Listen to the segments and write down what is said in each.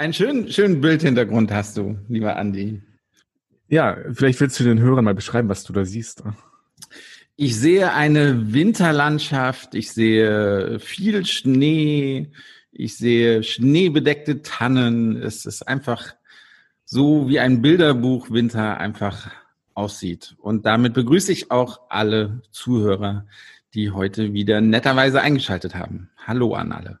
Einen schönen, schönen Bildhintergrund hast du, lieber Andi. Ja, vielleicht willst du den Hörern mal beschreiben, was du da siehst. Ich sehe eine Winterlandschaft, ich sehe viel Schnee, ich sehe schneebedeckte Tannen. Es ist einfach so, wie ein Bilderbuch Winter einfach aussieht. Und damit begrüße ich auch alle Zuhörer, die heute wieder netterweise eingeschaltet haben. Hallo an alle.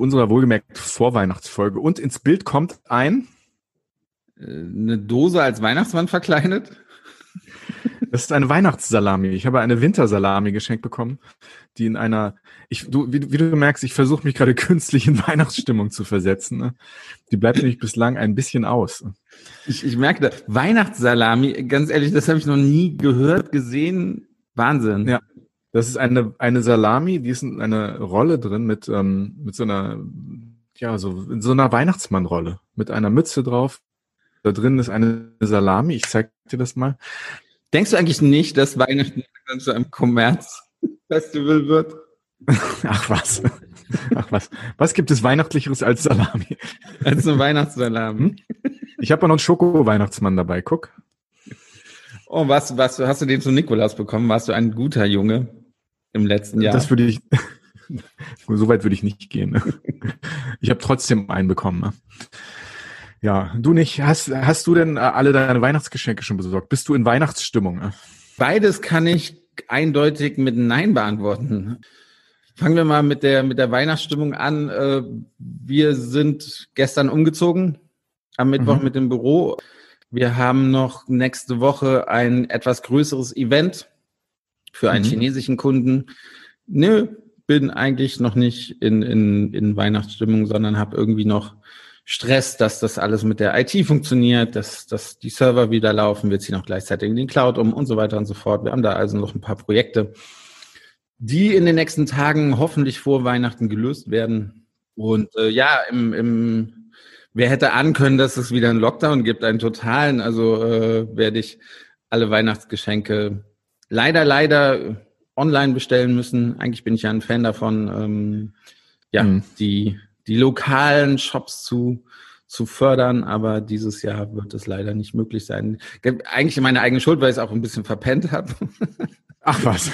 Unserer wohlgemerkt Vorweihnachtsfolge. Und ins Bild kommt ein äh, eine Dose als Weihnachtsmann verkleidet. Das ist eine Weihnachtssalami. Ich habe eine Wintersalami geschenkt bekommen, die in einer, ich, du, wie, wie du merkst, ich versuche mich gerade künstlich in Weihnachtsstimmung zu versetzen. Ne? Die bleibt nämlich bislang ein bisschen aus. Ich, ich merke, Weihnachtssalami, ganz ehrlich, das habe ich noch nie gehört, gesehen. Wahnsinn. Ja, das ist eine, eine Salami, die ist in einer Rolle drin mit, ähm, mit so einer, ja, so, in so einer Weihnachtsmannrolle mit einer Mütze drauf. Da drin ist eine Salami. Ich zeig dir das mal. Denkst du eigentlich nicht, dass Weihnachten zu einem Kommerzfestival wird? Ach was. Ach was. Was gibt es Weihnachtlicheres als Salami? Als eine Weihnachtssalami. Hm? Ich habe auch noch einen Schoko-Weihnachtsmann dabei. Guck. Oh, was, was hast du den zu Nikolaus bekommen? Warst du ein guter Junge? Im letzten Jahr. Das würde ich, so weit würde ich nicht gehen. Ne? Ich habe trotzdem einen bekommen. Ne? Ja, du nicht. Hast, hast du denn alle deine Weihnachtsgeschenke schon besorgt? Bist du in Weihnachtsstimmung? Ne? Beides kann ich eindeutig mit Nein beantworten. Fangen wir mal mit der, mit der Weihnachtsstimmung an. Äh, wir sind gestern umgezogen am Mittwoch mhm. mit dem Büro. Wir haben noch nächste Woche ein etwas größeres Event für einen mhm. chinesischen Kunden. Nö, bin eigentlich noch nicht in, in, in Weihnachtsstimmung, sondern habe irgendwie noch Stress, dass das alles mit der IT funktioniert, dass, dass die Server wieder laufen. Wir ziehen auch gleichzeitig in den Cloud um und so weiter und so fort. Wir haben da also noch ein paar Projekte, die in den nächsten Tagen hoffentlich vor Weihnachten gelöst werden. Und äh, ja, im, im, wer hätte ahnen können, dass es wieder einen Lockdown gibt, einen totalen. Also äh, werde ich alle Weihnachtsgeschenke leider, leider online bestellen müssen. Eigentlich bin ich ja ein Fan davon, ähm, ja, mhm. die, die lokalen Shops zu, zu fördern, aber dieses Jahr wird es leider nicht möglich sein. Eigentlich meine eigene Schuld, weil ich es auch ein bisschen verpennt habe. Ach was.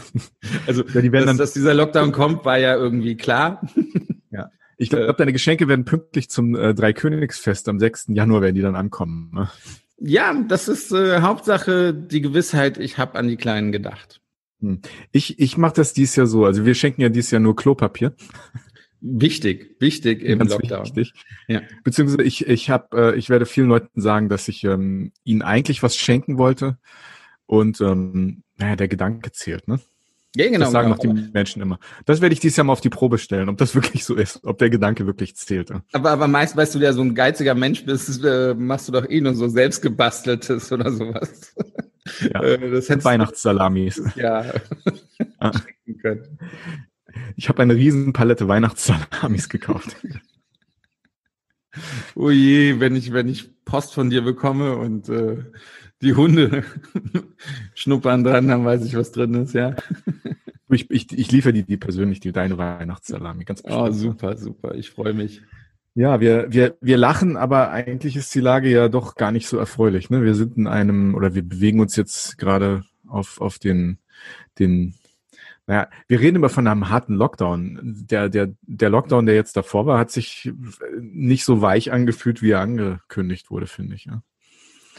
also, ja, die werden dass, dass dieser Lockdown kommt, war ja irgendwie klar. ja. Ich glaube, deine Geschenke werden pünktlich zum äh, Dreikönigsfest am 6. Januar werden die dann ankommen. Ne? Ja, das ist äh, Hauptsache die Gewissheit, ich habe an die Kleinen gedacht. Hm. Ich, ich mache das dies Jahr so. Also wir schenken ja dieses Jahr nur Klopapier. Wichtig, wichtig im Ganz Lockdown. Wichtig. Ja. Beziehungsweise ich, ich habe, äh, ich werde vielen Leuten sagen, dass ich ähm, ihnen eigentlich was schenken wollte und ähm, naja, der Gedanke zählt, ne? Ja, genau. Das sagen genau. noch die Menschen immer. Das werde ich dieses Jahr mal auf die Probe stellen, ob das wirklich so ist, ob der Gedanke wirklich zählt. Aber, aber meist, weißt du ja so ein geiziger Mensch bist, äh, machst du doch eh nur so selbstgebasteltes oder sowas. Ja, äh, das Weihnachtssalamis. Ja. ah. Ich habe eine riesen Palette Weihnachtssalamis gekauft. Oh je, wenn ich, wenn ich Post von dir bekomme und äh, die Hunde schnuppern dran, dann weiß ich, was drin ist, ja. Ich, ich, ich liefere die, die persönlich, die deine Weihnachtssalami, ganz bestimmt. Oh, super, super, ich freue mich. Ja, wir, wir, wir lachen, aber eigentlich ist die Lage ja doch gar nicht so erfreulich. Ne? Wir sind in einem, oder wir bewegen uns jetzt gerade auf, auf den, den, naja, wir reden immer von einem harten Lockdown. Der, der, der Lockdown, der jetzt davor war, hat sich nicht so weich angefühlt, wie er angekündigt wurde, finde ich. Ja.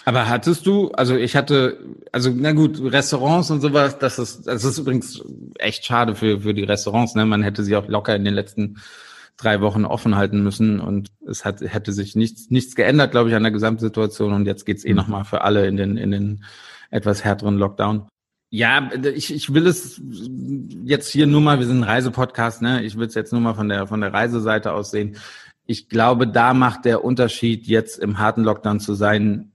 Aber hattest du, also ich hatte, also na gut, Restaurants und sowas, das ist, das ist übrigens echt schade für, für die Restaurants, ne? Man hätte sie auch locker in den letzten drei Wochen offen halten müssen und es hat, hätte sich nichts, nichts geändert, glaube ich, an der Gesamtsituation und jetzt geht's eh mhm. nochmal für alle in den, in den etwas härteren Lockdown. Ja, ich, ich will es jetzt hier nur mal, wir sind ein Reisepodcast, ne? Ich will es jetzt nur mal von der von der Reiseseite aus sehen. Ich glaube, da macht der Unterschied, jetzt im harten Lockdown zu sein,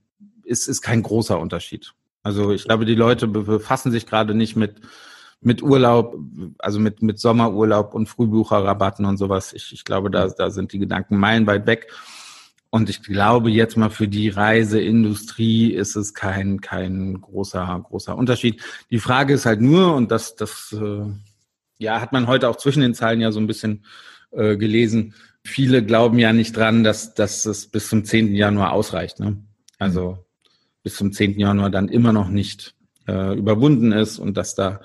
ist, ist kein großer Unterschied. Also ich glaube, die Leute befassen sich gerade nicht mit mit Urlaub, also mit mit Sommerurlaub und Frühbucherrabatten und sowas. Ich, ich glaube, da da sind die Gedanken meilenweit weg. Und ich glaube jetzt mal für die Reiseindustrie ist es kein, kein großer, großer Unterschied. Die Frage ist halt nur, und das, das, äh, ja, hat man heute auch zwischen den Zeilen ja so ein bisschen äh, gelesen. Viele glauben ja nicht dran, dass, dass es bis zum 10. Januar ausreicht. Ne? Also. Bis zum 10. Januar dann immer noch nicht äh, überwunden ist und dass da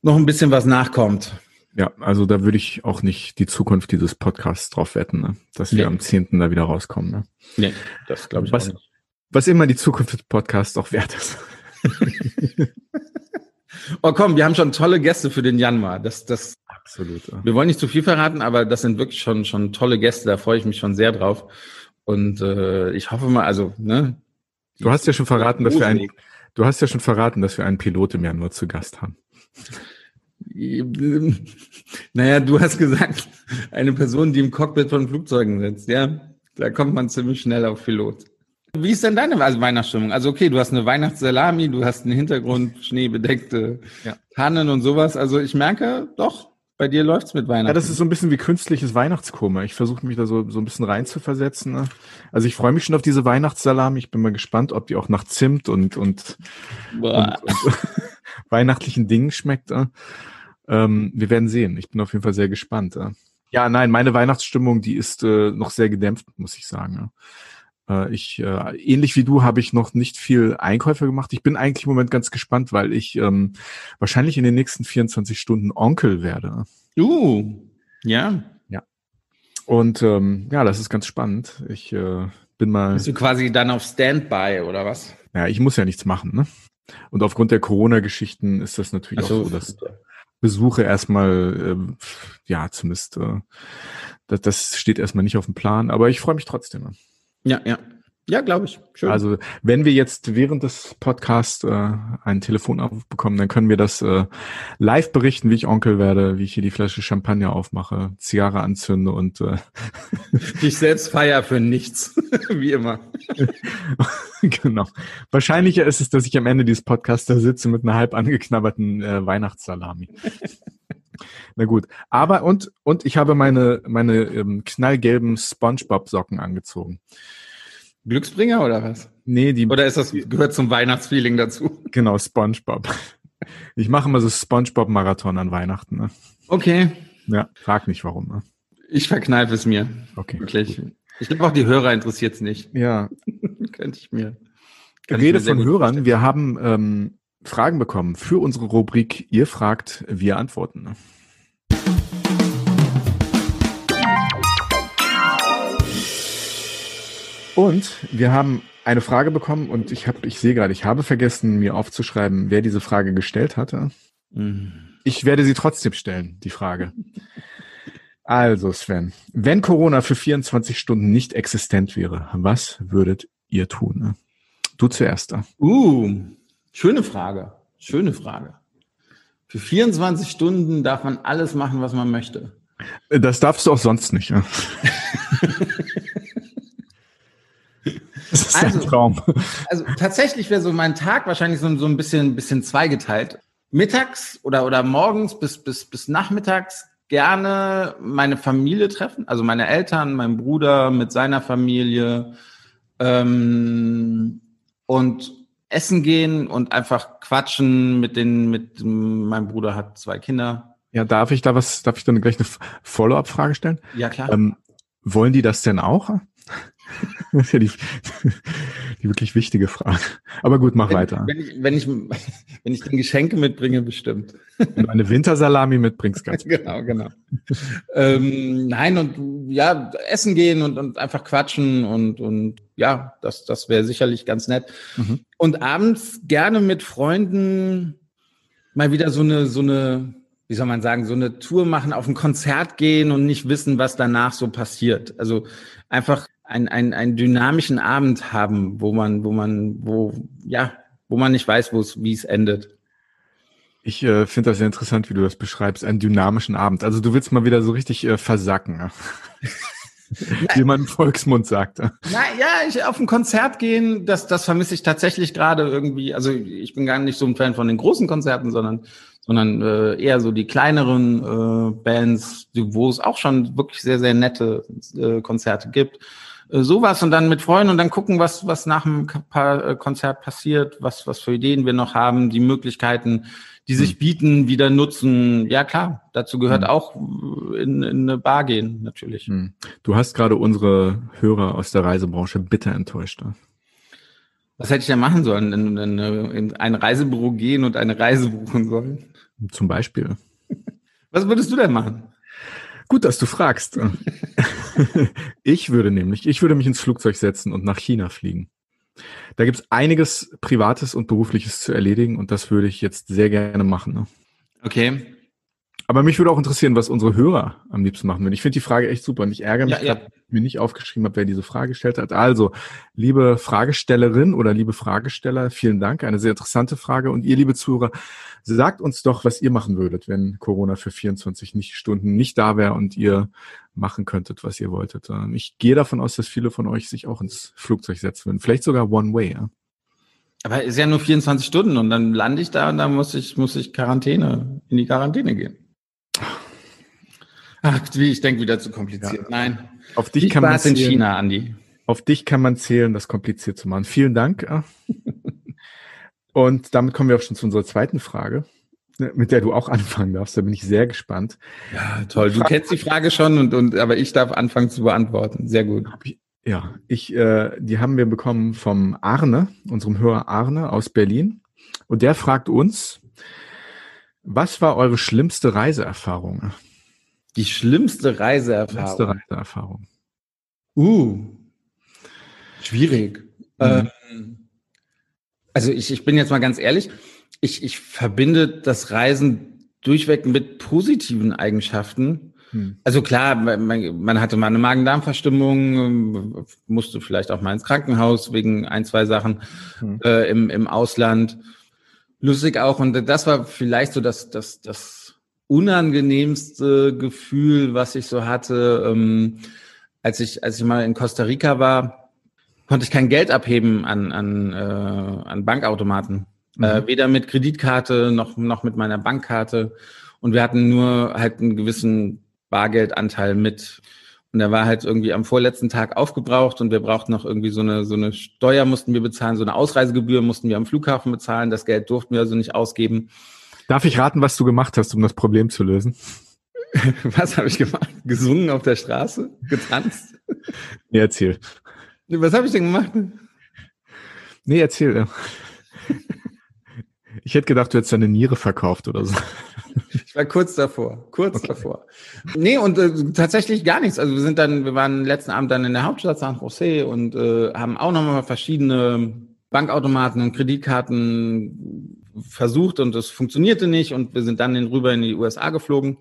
noch ein bisschen was nachkommt. Ja, also da würde ich auch nicht die Zukunft dieses Podcasts drauf wetten, ne? dass wir nee. am 10. da wieder rauskommen. Ne? Nee, das glaube ich was, auch nicht. Was immer die Zukunft des Podcasts auch wert ist. oh komm, wir haben schon tolle Gäste für den Januar. Das, das, Absolut. Ja. Wir wollen nicht zu viel verraten, aber das sind wirklich schon, schon tolle Gäste. Da freue ich mich schon sehr drauf. Und äh, ich hoffe mal, also, ne? Du hast ja schon verraten, dass wir einen, du hast ja schon verraten, dass wir einen Pilot im Januar zu Gast haben. Naja, du hast gesagt, eine Person, die im Cockpit von Flugzeugen sitzt, ja. Da kommt man ziemlich schnell auf Pilot. Wie ist denn deine Weihnachtsstimmung? Also okay, du hast eine Weihnachtssalami, du hast einen Hintergrund, schneebedeckte ja. Tannen und sowas. Also ich merke, doch, bei dir läuft's mit Weihnachten. Ja, das ist so ein bisschen wie künstliches Weihnachtskoma. Ich versuche mich da so, so ein bisschen reinzuversetzen. Ne? Also ich freue mich schon auf diese Weihnachtssalami. Ich bin mal gespannt, ob die auch nach Zimt und, und, und, und weihnachtlichen Dingen schmeckt. Ne? Ähm, wir werden sehen. Ich bin auf jeden Fall sehr gespannt. Äh. Ja, nein, meine Weihnachtsstimmung, die ist äh, noch sehr gedämpft, muss ich sagen. Äh, ich, äh, ähnlich wie du, habe ich noch nicht viel Einkäufe gemacht. Ich bin eigentlich im Moment ganz gespannt, weil ich ähm, wahrscheinlich in den nächsten 24 Stunden Onkel werde. Uh, ja. Ja. Und ähm, ja, das ist ganz spannend. Ich äh, bin mal. Bist du quasi dann auf Standby oder was? Ja, ich muss ja nichts machen, ne? Und aufgrund der Corona-Geschichten ist das natürlich so, auch so, dass Besuche erstmal, äh, ja, zumindest, äh, das, das steht erstmal nicht auf dem Plan, aber ich freue mich trotzdem. Ja, ja. Ja, glaube ich. Schön. Also wenn wir jetzt während des Podcasts äh, einen Telefonanruf bekommen, dann können wir das äh, live berichten, wie ich Onkel werde, wie ich hier die Flasche Champagner aufmache, Zigarre anzünde und äh, ich selbst feier für nichts, wie immer. genau. Wahrscheinlicher ist es, dass ich am Ende dieses Podcasts da sitze mit einer halb angeknabberten äh, Weihnachtssalami. Na gut, aber und und ich habe meine meine ähm, knallgelben SpongeBob Socken angezogen. Glücksbringer oder was? Nee, die. Oder ist das gehört zum Weihnachtsfeeling dazu? Genau, SpongeBob. Ich mache immer so SpongeBob-Marathon an Weihnachten. Ne? Okay. Ja, frag nicht warum. Ne? Ich verkneife es mir. Okay. Wirklich. Ich glaube auch die Hörer interessiert es nicht. Ja. Könnte ich mir. Rede von Hörern. Vorstellen. Wir haben ähm, Fragen bekommen für unsere Rubrik Ihr fragt, wir antworten. Ne? Und wir haben eine Frage bekommen und ich habe, ich sehe gerade, ich habe vergessen, mir aufzuschreiben, wer diese Frage gestellt hatte. Mhm. Ich werde sie trotzdem stellen, die Frage. Also Sven, wenn Corona für 24 Stunden nicht existent wäre, was würdet ihr tun? Du zuerst. Uh, schöne Frage. Schöne Frage. Für 24 Stunden darf man alles machen, was man möchte. Das darfst du auch sonst nicht. Ja? Das ist also, ein Traum. Also tatsächlich wäre so mein Tag wahrscheinlich so, so ein bisschen, bisschen zweigeteilt. Mittags oder, oder morgens bis, bis, bis nachmittags gerne meine Familie treffen, also meine Eltern, mein Bruder mit seiner Familie ähm, und essen gehen und einfach quatschen mit den, mit mein Bruder hat zwei Kinder. Ja, darf ich da was, darf ich dann gleich eine Follow-up-Frage stellen? Ja, klar. Ähm, wollen die das denn auch? Das ist ja die, die wirklich wichtige Frage. Aber gut, mach wenn, weiter. Wenn ich, wenn, ich, wenn ich dann Geschenke mitbringe, bestimmt. Wenn du eine Wintersalami mitbringst, ganz Genau, genau. ähm, nein, und ja, essen gehen und, und einfach quatschen und, und ja, das, das wäre sicherlich ganz nett. Mhm. Und abends gerne mit Freunden mal wieder so eine, so eine, wie soll man sagen, so eine Tour machen, auf ein Konzert gehen und nicht wissen, was danach so passiert. Also einfach ein, ein, einen dynamischen Abend haben, wo man, wo man, wo, ja, wo man nicht weiß, wo es, wie es endet. Ich äh, finde das sehr interessant, wie du das beschreibst, einen dynamischen Abend. Also du willst mal wieder so richtig äh, versacken. Ne? wie man im Volksmund sagt. Na ja, ich auf ein Konzert gehen, das, das vermisse ich tatsächlich gerade irgendwie. Also ich bin gar nicht so ein Fan von den großen Konzerten, sondern sondern äh, eher so die kleineren äh, Bands, wo es auch schon wirklich sehr, sehr nette äh, Konzerte gibt. Äh, sowas und dann mit Freunden und dann gucken, was, was nach dem äh, Konzert passiert, was, was für Ideen wir noch haben, die Möglichkeiten, die sich hm. bieten, wieder nutzen. Ja klar, dazu gehört hm. auch in, in eine Bar gehen, natürlich. Hm. Du hast gerade unsere Hörer aus der Reisebranche bitter enttäuscht. Ne? Was hätte ich denn machen sollen? In, in, in ein Reisebüro gehen und eine Reise buchen sollen? Zum Beispiel. Was würdest du denn machen? Gut, dass du fragst. ich würde nämlich, ich würde mich ins Flugzeug setzen und nach China fliegen. Da gibt's einiges Privates und Berufliches zu erledigen und das würde ich jetzt sehr gerne machen. Ne? Okay. Aber mich würde auch interessieren, was unsere Hörer am liebsten machen würden. Ich finde die Frage echt super und ich ärgere mich, ja, ja. dass ich mir nicht aufgeschrieben habe, wer diese Frage gestellt hat. Also, liebe Fragestellerin oder liebe Fragesteller, vielen Dank. Eine sehr interessante Frage. Und ihr, liebe Zuhörer, sagt uns doch, was ihr machen würdet, wenn Corona für 24 nicht Stunden nicht da wäre und ihr machen könntet, was ihr wolltet. Ähm, ich gehe davon aus, dass viele von euch sich auch ins Flugzeug setzen würden. Vielleicht sogar One Way, ja. Aber ist ja nur 24 Stunden und dann lande ich da und dann muss ich, muss ich Quarantäne, in die Quarantäne gehen. Ach, wie, ich denke wieder zu kompliziert. Ja. Nein. Auf dich kann man zählen, in China, Andi. Auf dich kann man zählen, das kompliziert zu machen. Vielen Dank. Und damit kommen wir auch schon zu unserer zweiten Frage, ne, mit der du auch anfangen darfst. Da bin ich sehr gespannt. Ja, toll. Du kennst die Frage schon und, und aber ich darf anfangen zu beantworten. Sehr gut. Ja, ich, äh, die haben wir bekommen vom Arne, unserem Hörer Arne aus Berlin. Und der fragt uns, was war eure schlimmste Reiseerfahrung? Die schlimmste Reiseerfahrung. Schlimmste Reiseerfahrung. Uh. Schwierig. Mhm. Ähm, also ich, ich bin jetzt mal ganz ehrlich, ich, ich verbinde das Reisen durchweg mit positiven Eigenschaften. Hm. Also klar, man, man hatte mal eine Magen-Darm-Verstimmung, musste vielleicht auch mal ins Krankenhaus wegen ein, zwei Sachen hm. äh, im, im Ausland. Lustig auch. Und das war vielleicht so das, das, das unangenehmste Gefühl, was ich so hatte, ähm, als ich als ich mal in Costa Rica war, konnte ich kein Geld abheben an an, äh, an Bankautomaten, mhm. äh, weder mit Kreditkarte noch noch mit meiner Bankkarte und wir hatten nur halt einen gewissen Bargeldanteil mit und der war halt irgendwie am vorletzten Tag aufgebraucht und wir brauchten noch irgendwie so eine, so eine Steuer mussten wir bezahlen, so eine Ausreisegebühr mussten wir am Flughafen bezahlen. Das Geld durften wir also nicht ausgeben. Darf ich raten, was du gemacht hast, um das Problem zu lösen? Was habe ich gemacht? Gesungen auf der Straße? Getanzt? Nee, erzähl. Was habe ich denn gemacht? Nee, erzähl. Ich hätte gedacht, du hättest deine Niere verkauft oder so. Ich war kurz davor, kurz okay. davor. Nee, und äh, tatsächlich gar nichts. Also wir sind dann, wir waren letzten Abend dann in der Hauptstadt San Jose und äh, haben auch nochmal verschiedene Bankautomaten und Kreditkarten versucht und es funktionierte nicht und wir sind dann rüber in die USA geflogen,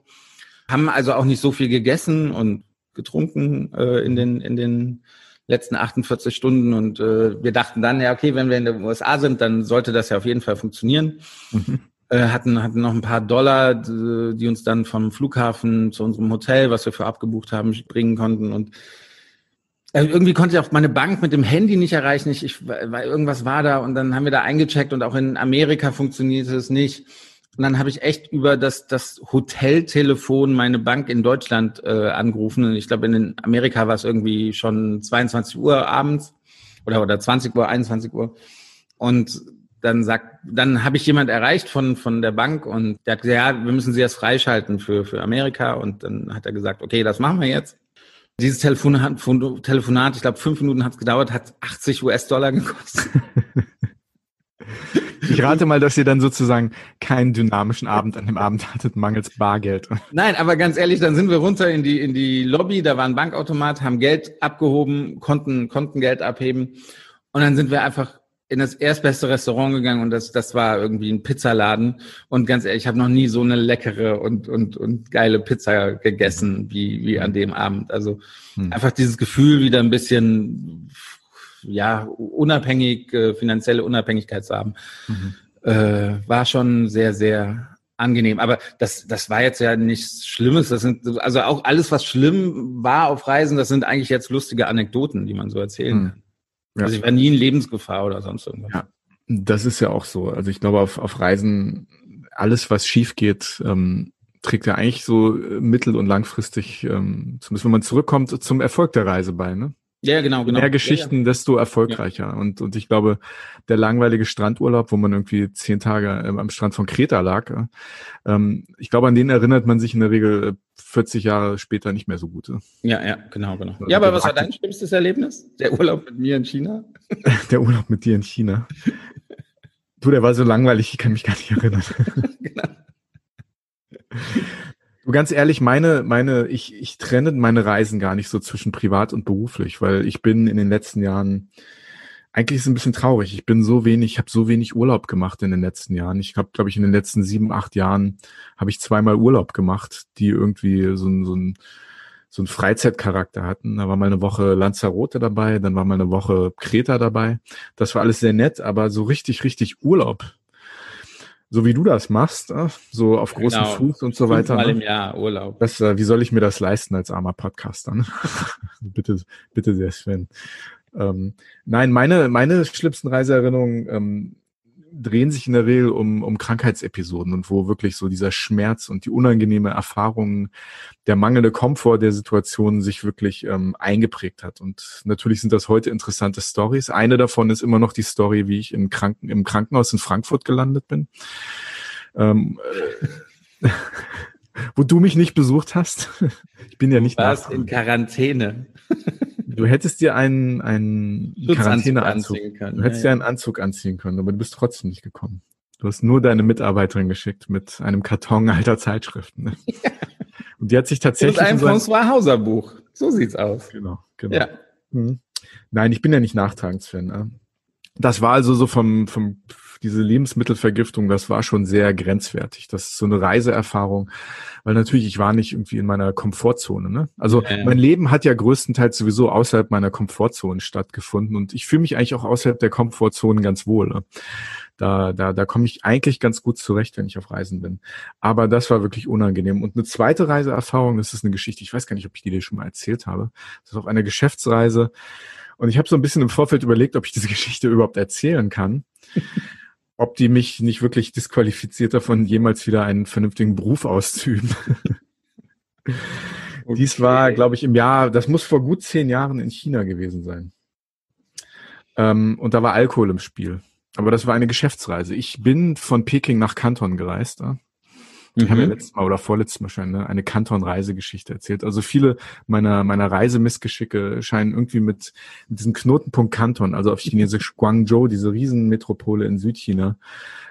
haben also auch nicht so viel gegessen und getrunken äh, in den in den letzten 48 Stunden und äh, wir dachten dann ja okay, wenn wir in den USA sind, dann sollte das ja auf jeden Fall funktionieren. Mhm. Äh, hatten hatten noch ein paar Dollar, die uns dann vom Flughafen zu unserem Hotel, was wir für abgebucht haben, bringen konnten und also irgendwie konnte ich auch meine Bank mit dem Handy nicht erreichen. Ich, ich, weil irgendwas war da und dann haben wir da eingecheckt und auch in Amerika funktionierte es nicht. Und dann habe ich echt über das, das Hoteltelefon meine Bank in Deutschland äh, angerufen. Und ich glaube, in Amerika war es irgendwie schon 22 Uhr abends oder, oder 20 Uhr, 21 Uhr. Und dann sagt, dann habe ich jemand erreicht von, von der Bank und der hat gesagt, ja, wir müssen Sie erst freischalten für, für Amerika. Und dann hat er gesagt, okay, das machen wir jetzt. Dieses Telefonat, Telefonat ich glaube, fünf Minuten hat es gedauert, hat 80 US-Dollar gekostet. Ich rate mal, dass ihr dann sozusagen keinen dynamischen Abend an dem Abend hattet, mangels Bargeld. Nein, aber ganz ehrlich, dann sind wir runter in die, in die Lobby, da war ein Bankautomat, haben Geld abgehoben, konnten, konnten Geld abheben. Und dann sind wir einfach in das erstbeste Restaurant gegangen und das, das war irgendwie ein Pizzaladen. Und ganz ehrlich, ich habe noch nie so eine leckere und, und, und geile Pizza gegessen wie, wie an dem Abend. Also hm. einfach dieses Gefühl, wieder ein bisschen ja, unabhängig, äh, finanzielle Unabhängigkeit zu haben, mhm. äh, war schon sehr, sehr angenehm. Aber das, das war jetzt ja nichts Schlimmes. Das sind, also auch alles, was schlimm war auf Reisen, das sind eigentlich jetzt lustige Anekdoten, die man so erzählen hm. Ja. Also ich war nie in Lebensgefahr oder sonst irgendwas. Ja, das ist ja auch so. Also ich glaube, auf, auf Reisen, alles, was schief geht, ähm, trägt ja eigentlich so mittel- und langfristig, ähm, zumindest wenn man zurückkommt, zum Erfolg der Reise bei, ne? Ja, genau, genau. Mehr Geschichten, ja, ja. desto erfolgreicher. Ja. Und, und ich glaube, der langweilige Strandurlaub, wo man irgendwie zehn Tage ähm, am Strand von Kreta lag, ähm, ich glaube, an den erinnert man sich in der Regel 40 Jahre später nicht mehr so gut. Ja, ja, genau, genau. Also ja, aber was war dein schlimmstes Erlebnis? Der Urlaub mit mir in China? der Urlaub mit dir in China. Du, der war so langweilig, ich kann mich gar nicht erinnern. genau. Du ganz ehrlich, meine, meine, ich, ich trenne meine Reisen gar nicht so zwischen privat und beruflich, weil ich bin in den letzten Jahren, eigentlich ist es ein bisschen traurig. Ich bin so wenig, ich habe so wenig Urlaub gemacht in den letzten Jahren. Ich habe, glaube ich, in den letzten sieben, acht Jahren habe ich zweimal Urlaub gemacht, die irgendwie so ein, so ein, so ein Freizeitcharakter hatten. Da war mal eine Woche Lanzarote dabei, dann war mal eine Woche Kreta dabei. Das war alles sehr nett, aber so richtig, richtig Urlaub so wie du das machst, äh, so auf großem genau. Fuß und so weiter. Mal ne? im Jahr Urlaub. Das, äh, wie soll ich mir das leisten als armer Podcaster? Ne? bitte, bitte sehr, Sven. Ähm, nein, meine, meine schlimmsten Reiseerinnerungen ähm, drehen sich in der Regel um, um Krankheitsepisoden und wo wirklich so dieser Schmerz und die unangenehme Erfahrung, der mangelnde Komfort der Situation sich wirklich ähm, eingeprägt hat. Und natürlich sind das heute interessante Stories. Eine davon ist immer noch die Story, wie ich im, Kranken, im Krankenhaus in Frankfurt gelandet bin. Ähm, äh, wo du mich nicht besucht hast. Ich bin ja nicht da. in Quarantäne. Du hättest dir einen, einen Quarantäneanzug, du hättest ja, dir einen Anzug anziehen können, aber du bist trotzdem nicht gekommen. Du hast nur deine Mitarbeiterin geschickt mit einem Karton alter Zeitschriften. Ne? Ja. Und die hat sich tatsächlich. Und ein so François Hauser Buch. So sieht's aus. Genau, genau. Ja. Hm. Nein, ich bin ja nicht Nachtragensfan. Ne? Das war also so vom, vom diese Lebensmittelvergiftung, das war schon sehr grenzwertig. Das ist so eine Reiseerfahrung, weil natürlich ich war nicht irgendwie in meiner Komfortzone. Ne? Also ja. mein Leben hat ja größtenteils sowieso außerhalb meiner Komfortzone stattgefunden und ich fühle mich eigentlich auch außerhalb der Komfortzone ganz wohl. Ne? Da, da, da komme ich eigentlich ganz gut zurecht, wenn ich auf Reisen bin. Aber das war wirklich unangenehm. Und eine zweite Reiseerfahrung, das ist eine Geschichte, ich weiß gar nicht, ob ich die dir schon mal erzählt habe. Das ist auf einer Geschäftsreise. Und ich habe so ein bisschen im Vorfeld überlegt, ob ich diese Geschichte überhaupt erzählen kann ob die mich nicht wirklich disqualifiziert davon, jemals wieder einen vernünftigen Beruf auszuüben. okay. Dies war, glaube ich, im Jahr, das muss vor gut zehn Jahren in China gewesen sein. Ähm, und da war Alkohol im Spiel. Aber das war eine Geschäftsreise. Ich bin von Peking nach Kanton gereist. Ja? Ich mhm. habe ja letztes Mal oder vorletztes Mal schon ne, eine Kanton-Reisegeschichte erzählt. Also viele meiner, meiner Reisemissgeschicke scheinen irgendwie mit, mit diesem Knotenpunkt Kanton, also auf Chinesisch Guangzhou, diese Riesenmetropole in Südchina,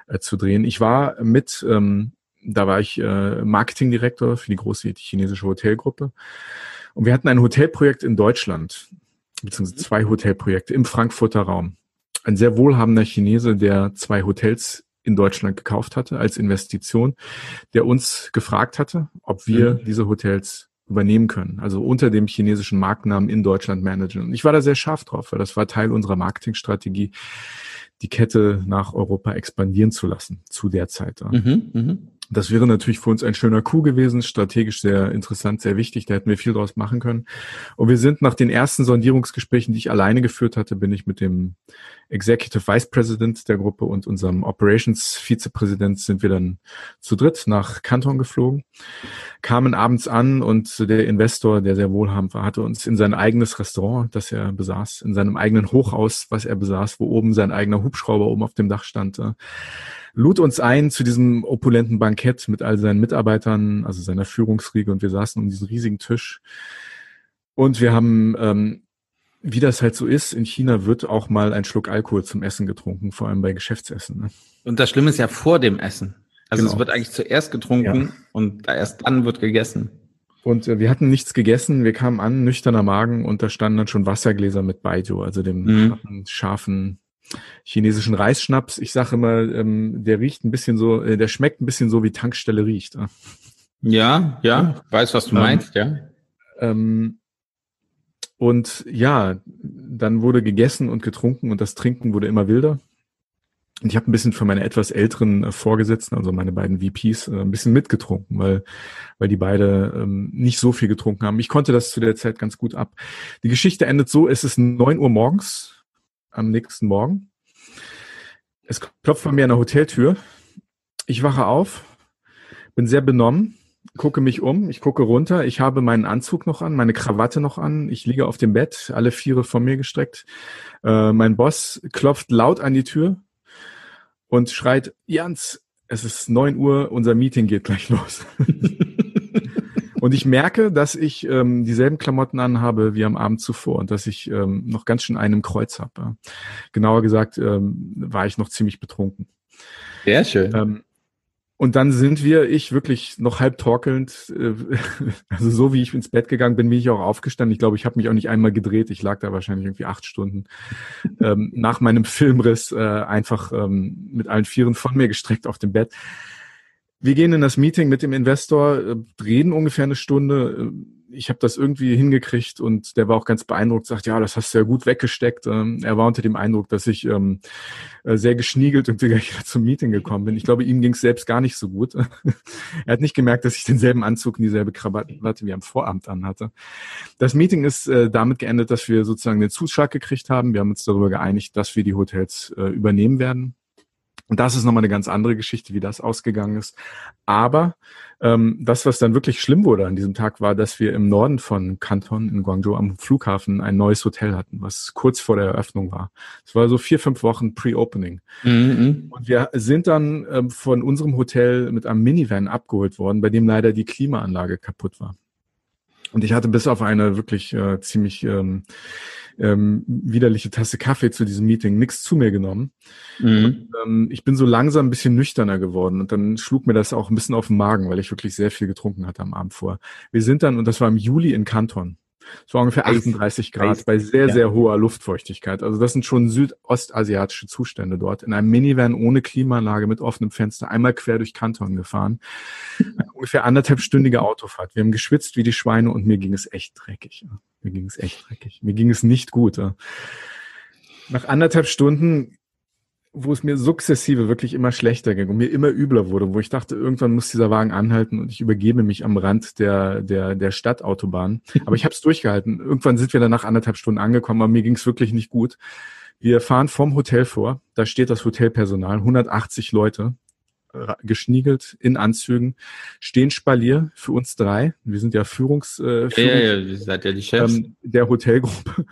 äh, zu drehen. Ich war mit, ähm, da war ich äh, Marketingdirektor für die große chinesische Hotelgruppe. Und wir hatten ein Hotelprojekt in Deutschland, beziehungsweise zwei Hotelprojekte im Frankfurter Raum. Ein sehr wohlhabender Chinese, der zwei Hotels in Deutschland gekauft hatte als Investition, der uns gefragt hatte, ob wir mhm. diese Hotels übernehmen können, also unter dem chinesischen Markennamen in Deutschland managen. Und ich war da sehr scharf drauf, weil das war Teil unserer Marketingstrategie, die Kette nach Europa expandieren zu lassen zu der Zeit. Mhm, mh. Das wäre natürlich für uns ein schöner Coup gewesen, strategisch sehr interessant, sehr wichtig. Da hätten wir viel draus machen können. Und wir sind nach den ersten Sondierungsgesprächen, die ich alleine geführt hatte, bin ich mit dem Executive Vice President der Gruppe und unserem Operations Vizepräsident sind wir dann zu dritt nach Kanton geflogen, kamen abends an und der Investor, der sehr wohlhabend war, hatte uns in sein eigenes Restaurant, das er besaß, in seinem eigenen Hochhaus, was er besaß, wo oben sein eigener Hubschrauber oben auf dem Dach stand, lud uns ein zu diesem opulenten Bankett mit all seinen Mitarbeitern, also seiner Führungsriege und wir saßen um diesen riesigen Tisch. Und wir haben, ähm, wie das halt so ist, in China wird auch mal ein Schluck Alkohol zum Essen getrunken, vor allem bei Geschäftsessen. Ne? Und das Schlimme ist ja vor dem Essen. Also genau. es wird eigentlich zuerst getrunken ja. und erst dann wird gegessen. Und äh, wir hatten nichts gegessen, wir kamen an, nüchterner Magen und da standen dann schon Wassergläser mit Baijiu, also dem mhm. scharfen chinesischen Reisschnaps. Ich sage immer, ähm, der riecht ein bisschen so, äh, der schmeckt ein bisschen so wie Tankstelle riecht. Äh. Ja, ja, weiß, was du ähm, meinst, ja. Ähm, und ja, dann wurde gegessen und getrunken und das Trinken wurde immer wilder. Und ich habe ein bisschen für meine etwas älteren äh, Vorgesetzten, also meine beiden VPs, äh, ein bisschen mitgetrunken, weil, weil die beide ähm, nicht so viel getrunken haben. Ich konnte das zu der Zeit ganz gut ab. Die Geschichte endet so, es ist neun Uhr morgens am nächsten Morgen. Es klopft bei mir an der Hoteltür. Ich wache auf, bin sehr benommen, gucke mich um, ich gucke runter, ich habe meinen Anzug noch an, meine Krawatte noch an, ich liege auf dem Bett, alle Viere vor mir gestreckt. Äh, mein Boss klopft laut an die Tür und schreit, Jans, es ist neun Uhr, unser Meeting geht gleich los. und ich merke, dass ich ähm, dieselben Klamotten anhabe wie am Abend zuvor und dass ich ähm, noch ganz schön einen Kreuz habe. Genauer gesagt ähm, war ich noch ziemlich betrunken. Sehr schön. Ähm, und dann sind wir, ich wirklich noch halb torkelnd, äh, also so wie ich ins Bett gegangen bin, bin ich auch aufgestanden. Ich glaube, ich habe mich auch nicht einmal gedreht. Ich lag da wahrscheinlich irgendwie acht Stunden ähm, nach meinem Filmriss äh, einfach ähm, mit allen Vieren von mir gestreckt auf dem Bett. Wir gehen in das Meeting mit dem Investor, äh, reden ungefähr eine Stunde. Ich habe das irgendwie hingekriegt und der war auch ganz beeindruckt, sagt, ja, das hast du ja gut weggesteckt. Ähm, er war unter dem Eindruck, dass ich ähm, äh, sehr geschniegelt und wieder zum Meeting gekommen bin. Ich glaube, ihm ging es selbst gar nicht so gut. er hat nicht gemerkt, dass ich denselben Anzug und dieselbe Krawatte wie am Vorabend anhatte. Das Meeting ist äh, damit geendet, dass wir sozusagen den Zuschlag gekriegt haben. Wir haben uns darüber geeinigt, dass wir die Hotels äh, übernehmen werden. Und das ist nochmal eine ganz andere Geschichte, wie das ausgegangen ist. Aber ähm, das, was dann wirklich schlimm wurde an diesem Tag, war, dass wir im Norden von Kanton in Guangzhou am Flughafen ein neues Hotel hatten, was kurz vor der Eröffnung war. Es war so vier, fünf Wochen Pre-Opening. Mhm. Und wir sind dann ähm, von unserem Hotel mit einem Minivan abgeholt worden, bei dem leider die Klimaanlage kaputt war. Und ich hatte bis auf eine wirklich äh, ziemlich ähm, ähm, widerliche Tasse Kaffee zu diesem Meeting nichts zu mir genommen. Mhm. Und, ähm, ich bin so langsam ein bisschen nüchterner geworden und dann schlug mir das auch ein bisschen auf den Magen, weil ich wirklich sehr viel getrunken hatte am Abend vor. Wir sind dann, und das war im Juli in Kanton, es war ungefähr 38 Grad bei sehr, sehr hoher Luftfeuchtigkeit. Also das sind schon südostasiatische Zustände dort. In einem Minivan ohne Klimaanlage mit offenem Fenster einmal quer durch Kanton gefahren. Ungefähr anderthalbstündige Autofahrt. Wir haben geschwitzt wie die Schweine und mir ging es echt dreckig. Mir ging es echt dreckig. Mir ging es nicht gut. Nach anderthalb Stunden wo es mir sukzessive wirklich immer schlechter ging und mir immer übler wurde, wo ich dachte, irgendwann muss dieser Wagen anhalten und ich übergebe mich am Rand der, der, der Stadtautobahn. Aber ich habe es durchgehalten. Irgendwann sind wir dann nach anderthalb Stunden angekommen, aber mir ging es wirklich nicht gut. Wir fahren vom Hotel vor, da steht das Hotelpersonal, 180 Leute, geschniegelt in Anzügen, stehen Spalier für uns drei. Wir sind ja Führungs, äh, Führungs ja, ja, ihr seid ja die Chefs. Ähm, der Hotelgruppe.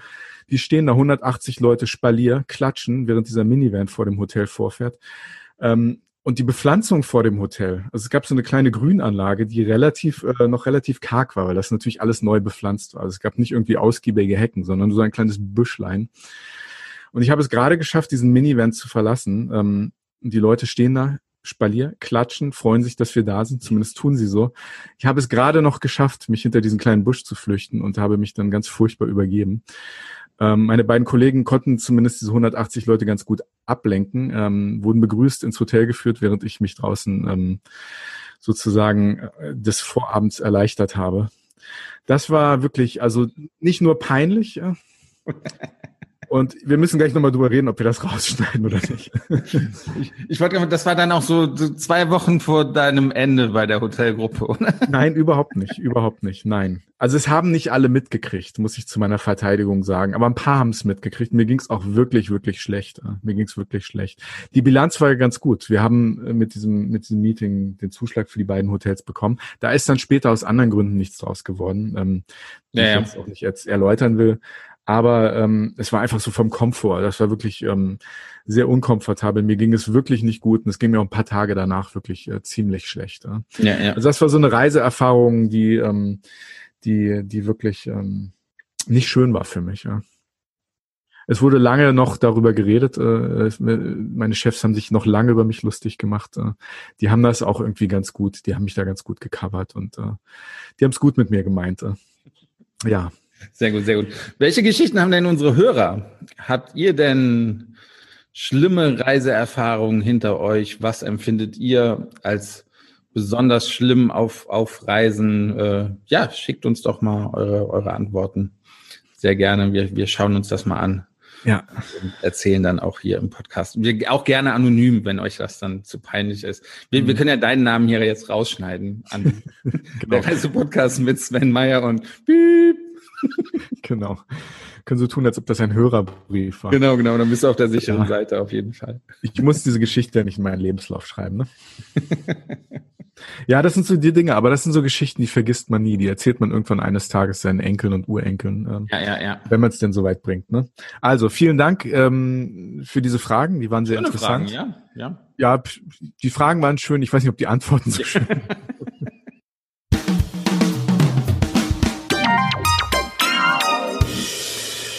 Die stehen da 180 Leute Spalier, klatschen, während dieser Minivan vor dem Hotel vorfährt. Ähm, und die Bepflanzung vor dem Hotel, also es gab so eine kleine Grünanlage, die relativ äh, noch relativ karg war, weil das natürlich alles neu bepflanzt war. Also es gab nicht irgendwie ausgiebige Hecken, sondern so ein kleines Büschlein. Und ich habe es gerade geschafft, diesen Minivan zu verlassen. Ähm, die Leute stehen da, Spalier, klatschen, freuen sich, dass wir da sind. Zumindest tun sie so. Ich habe es gerade noch geschafft, mich hinter diesen kleinen Busch zu flüchten und habe mich dann ganz furchtbar übergeben. Ähm, meine beiden Kollegen konnten zumindest diese 180 Leute ganz gut ablenken, ähm, wurden begrüßt, ins Hotel geführt, während ich mich draußen ähm, sozusagen äh, des Vorabends erleichtert habe. Das war wirklich, also nicht nur peinlich, äh, Und wir müssen gleich nochmal drüber reden, ob wir das rausschneiden oder nicht. ich, ich wollte, das war dann auch so, so zwei Wochen vor deinem Ende bei der Hotelgruppe, oder? Nein, überhaupt nicht, überhaupt nicht, nein. Also es haben nicht alle mitgekriegt, muss ich zu meiner Verteidigung sagen. Aber ein paar haben es mitgekriegt. Mir ging es auch wirklich, wirklich schlecht. Mir ging es wirklich schlecht. Die Bilanz war ganz gut. Wir haben äh, mit diesem, mit diesem Meeting den Zuschlag für die beiden Hotels bekommen. Da ist dann später aus anderen Gründen nichts draus geworden, ähm, die ja, ich jetzt auch nicht jetzt erläutern will. Aber ähm, es war einfach so vom Komfort. Das war wirklich ähm, sehr unkomfortabel. Mir ging es wirklich nicht gut und es ging mir auch ein paar Tage danach wirklich äh, ziemlich schlecht. Ja. Ja, ja. Also das war so eine Reiseerfahrung, die, ähm, die, die wirklich ähm, nicht schön war für mich. Ja. Es wurde lange noch darüber geredet. Äh, meine Chefs haben sich noch lange über mich lustig gemacht. Äh, die haben das auch irgendwie ganz gut. Die haben mich da ganz gut gecovert und äh, die haben es gut mit mir gemeint. Äh. Ja. Sehr gut, sehr gut. Welche Geschichten haben denn unsere Hörer? Habt ihr denn schlimme Reiseerfahrungen hinter euch? Was empfindet ihr als besonders schlimm auf, auf Reisen? Äh, ja, schickt uns doch mal eure, eure Antworten. Sehr gerne. Wir, wir schauen uns das mal an. Ja. Und erzählen dann auch hier im Podcast. Wir auch gerne anonym, wenn euch das dann zu peinlich ist. Wir, mhm. wir können ja deinen Namen hier jetzt rausschneiden an genau. der Reise-Podcast mit Sven Meyer und Piep. genau. Können so tun, als ob das ein Hörerbrief war. Genau, genau. Dann bist du auf der sicheren ja. Seite auf jeden Fall. Ich muss diese Geschichte ja nicht in meinen Lebenslauf schreiben, ne? Ja, das sind so die Dinge, aber das sind so Geschichten, die vergisst man nie. Die erzählt man irgendwann eines Tages seinen Enkeln und Urenkeln. Ähm, ja, ja, ja. Wenn man es denn so weit bringt. Ne? Also vielen Dank ähm, für diese Fragen. Die waren sehr Schöne interessant. Fragen, ja, ja. Ja, die Fragen waren schön. Ich weiß nicht, ob die Antworten so schön waren.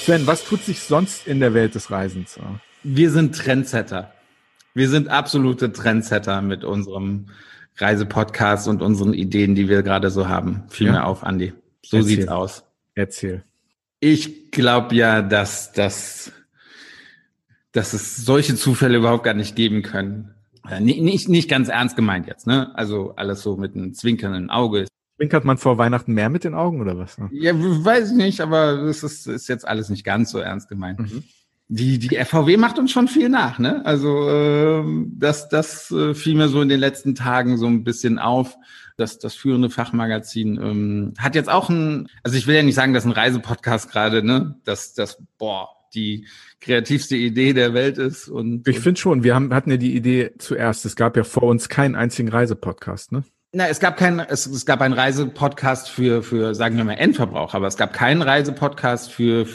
Sven, was tut sich sonst in der Welt des Reisens? Wir sind Trendsetter. Wir sind absolute Trendsetter mit unserem Reisepodcast und unseren Ideen, die wir gerade so haben. Viel ja. mehr auf, Andi. So Erzähl. sieht's aus. Erzähl. Ich glaube ja, dass, dass, dass es solche Zufälle überhaupt gar nicht geben können. Nicht, nicht ganz ernst gemeint jetzt, ne? Also alles so mit einem zwinkernden Auge. Zwinkert man vor Weihnachten mehr mit den Augen oder was? Ja, weiß ich nicht, aber es ist, ist jetzt alles nicht ganz so ernst gemeint. Mhm die, die FVW macht uns schon viel nach, ne? Also ähm, das, das äh, fiel mir so in den letzten Tagen so ein bisschen auf. Das, das führende Fachmagazin ähm, hat jetzt auch ein, also ich will ja nicht sagen, dass ein Reisepodcast gerade, ne, dass das, boah, die kreativste Idee der Welt ist. Und ich finde schon, wir haben, hatten ja die Idee zuerst. Es gab ja vor uns keinen einzigen Reisepodcast, ne? Na, es gab keinen, es, es gab einen Reisepodcast für, für, sagen wir mal, Endverbraucher, aber es gab keinen Reisepodcast für,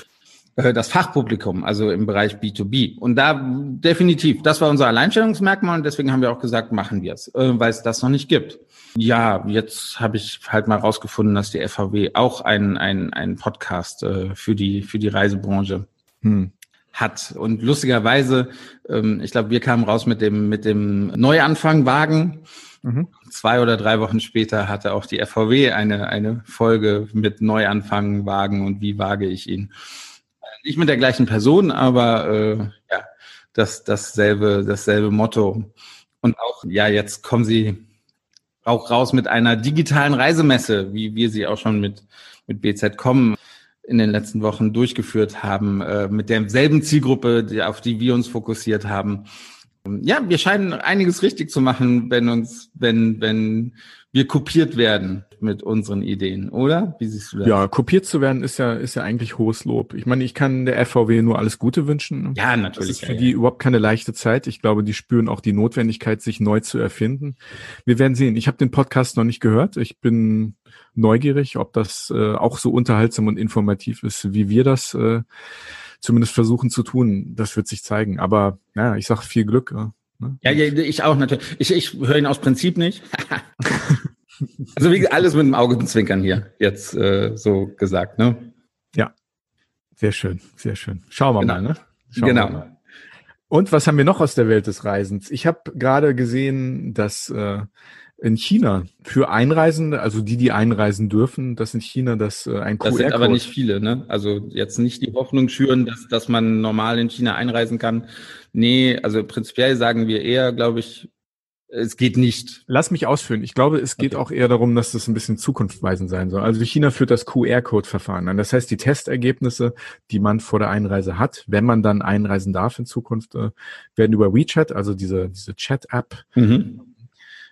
das Fachpublikum, also im Bereich B2B. Und da definitiv, das war unser Alleinstellungsmerkmal und deswegen haben wir auch gesagt, machen wir es, äh, weil es das noch nicht gibt. Ja, jetzt habe ich halt mal rausgefunden, dass die FVW auch einen ein, Podcast äh, für die für die Reisebranche hm. hat. Und lustigerweise, ähm, ich glaube, wir kamen raus mit dem mit dem Neuanfangwagen. Mhm. Zwei oder drei Wochen später hatte auch die FVW eine eine Folge mit Neuanfangwagen und wie wage ich ihn nicht mit der gleichen Person, aber äh, ja, das, dasselbe, dasselbe Motto. Und auch, ja, jetzt kommen sie auch raus mit einer digitalen Reisemesse, wie wir sie auch schon mit, mit BZ.com in den letzten Wochen durchgeführt haben, äh, mit derselben Zielgruppe, die, auf die wir uns fokussiert haben. Ja, wir scheinen einiges richtig zu machen, wenn uns, wenn, wenn wir kopiert werden mit unseren Ideen, oder? Wie siehst du das? Ja, kopiert zu werden ist ja, ist ja eigentlich hohes Lob. Ich meine, ich kann der FVW nur alles Gute wünschen. Ja, natürlich. Das ist für ja, die ja. überhaupt keine leichte Zeit. Ich glaube, die spüren auch die Notwendigkeit, sich neu zu erfinden. Wir werden sehen. Ich habe den Podcast noch nicht gehört. Ich bin neugierig, ob das äh, auch so unterhaltsam und informativ ist, wie wir das äh, zumindest versuchen zu tun. Das wird sich zeigen. Aber ja, ich sage viel Glück. Ne? Ja, ja, ich auch natürlich. Ich, ich höre ihn aus Prinzip nicht. also wie alles mit dem Augenzwinkern hier jetzt äh, so gesagt, ne? Ja, sehr schön, sehr schön. Schauen wir genau. mal, ne? Schauen genau. Mal. Und was haben wir noch aus der Welt des Reisens? Ich habe gerade gesehen, dass äh, in China für Einreisende, also die, die einreisen dürfen, dass in China das äh, ein QR-Code. Das sind aber nicht viele, ne? Also jetzt nicht die Hoffnung schüren, dass, dass man normal in China einreisen kann. Nee, also prinzipiell sagen wir eher, glaube ich, es geht nicht. Lass mich ausführen. Ich glaube, es geht okay. auch eher darum, dass das ein bisschen zukunftsweisend sein soll. Also China führt das QR-Code-Verfahren an. Das heißt, die Testergebnisse, die man vor der Einreise hat, wenn man dann einreisen darf in Zukunft, äh, werden über WeChat, also diese, diese Chat-App, mhm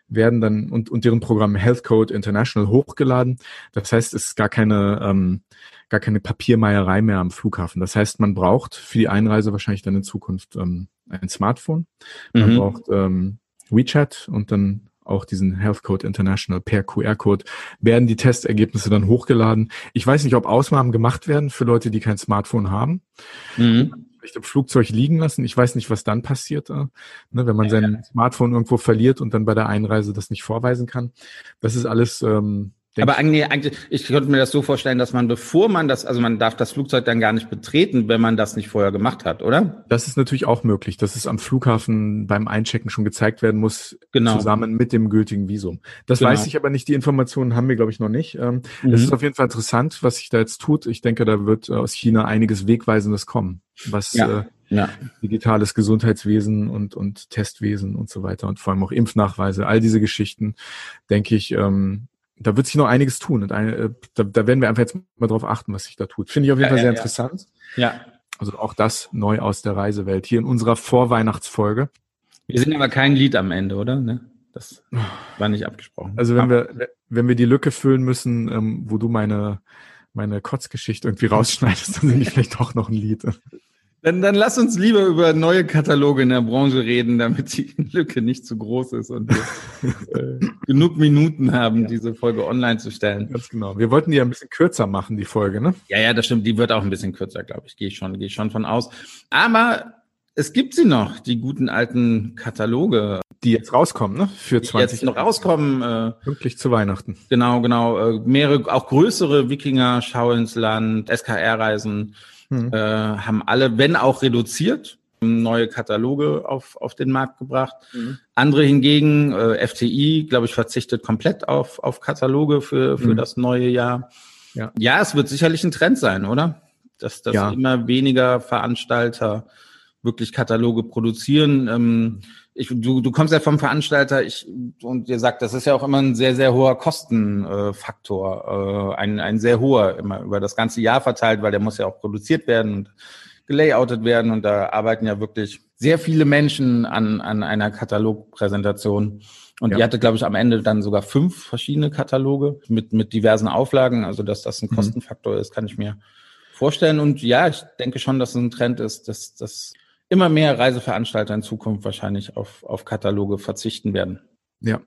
werden dann und, und deren Programm Health Code International hochgeladen. Das heißt, es ist gar keine, ähm, gar keine Papiermeierei mehr am Flughafen. Das heißt, man braucht für die Einreise wahrscheinlich dann in Zukunft ähm, ein Smartphone. Man mhm. braucht ähm, WeChat und dann auch diesen Health Code International per QR-Code werden die Testergebnisse dann hochgeladen. Ich weiß nicht, ob Ausnahmen gemacht werden für Leute, die kein Smartphone haben. Mhm vielleicht im Flugzeug liegen lassen. Ich weiß nicht, was dann passiert, äh, ne, wenn man ja, sein ja. Smartphone irgendwo verliert und dann bei der Einreise das nicht vorweisen kann. Das ist alles. Ähm, aber eigentlich, eigentlich, ich könnte mir das so vorstellen, dass man, bevor man das, also man darf das Flugzeug dann gar nicht betreten, wenn man das nicht vorher gemacht hat, oder? Das ist natürlich auch möglich, dass es am Flughafen beim Einchecken schon gezeigt werden muss, genau. zusammen mit dem gültigen Visum. Das genau. weiß ich aber nicht, die Informationen haben wir, glaube ich, noch nicht. Ähm, mhm. Es ist auf jeden Fall interessant, was sich da jetzt tut. Ich denke, da wird aus China einiges Wegweisendes kommen was ja, äh, ja. digitales Gesundheitswesen und, und Testwesen und so weiter und vor allem auch Impfnachweise, all diese Geschichten, denke ich, ähm, da wird sich noch einiges tun. Und eine, äh, da, da werden wir einfach jetzt mal drauf achten, was sich da tut. Finde ich auf jeden ja, Fall sehr interessant. Ja. Also auch das neu aus der Reisewelt hier in unserer Vorweihnachtsfolge. Wir sind aber kein Lied am Ende, oder? Ne? Das war nicht abgesprochen. Also wenn wir, wenn wir die Lücke füllen müssen, ähm, wo du meine, meine Kotzgeschichte irgendwie rausschneidest, dann sind die vielleicht doch noch ein Lied. Dann, dann lass uns lieber über neue Kataloge in der Branche reden, damit die Lücke nicht zu groß ist und wir äh, genug Minuten haben, ja. diese Folge online zu stellen. Ganz genau. Wir wollten die ja ein bisschen kürzer machen, die Folge, ne? Ja, ja, das stimmt. Die wird auch ein bisschen kürzer, glaube ich. Gehe ich schon, gehe ich schon von aus. Aber es gibt sie noch, die guten alten Kataloge. Die jetzt rauskommen, ne? Für 20. Die jetzt noch rauskommen. Äh, Pünktlich zu Weihnachten. Genau, genau. Äh, mehrere, auch größere Wikinger, Schau ins Land, SKR-Reisen hm. äh, haben alle, wenn auch reduziert, neue Kataloge auf, auf den Markt gebracht. Mhm. Andere hingegen, äh, FTI, glaube ich, verzichtet komplett auf, auf Kataloge für, für mhm. das neue Jahr. Ja. ja, es wird sicherlich ein Trend sein, oder? Dass, dass ja. immer weniger Veranstalter wirklich Kataloge produzieren. Ähm, ich, du, du kommst ja vom Veranstalter ich, und ihr sagt, das ist ja auch immer ein sehr, sehr hoher Kostenfaktor, äh, ein, ein sehr hoher, immer über das ganze Jahr verteilt, weil der muss ja auch produziert werden und gelayoutet werden und da arbeiten ja wirklich sehr viele Menschen an, an einer Katalogpräsentation. Und ja. die hatte, glaube ich, am Ende dann sogar fünf verschiedene Kataloge mit, mit diversen Auflagen. Also, dass das ein mhm. Kostenfaktor ist, kann ich mir vorstellen. Und ja, ich denke schon, dass es ein Trend ist, dass, dass immer mehr Reiseveranstalter in Zukunft wahrscheinlich auf, auf Kataloge verzichten werden. Ja,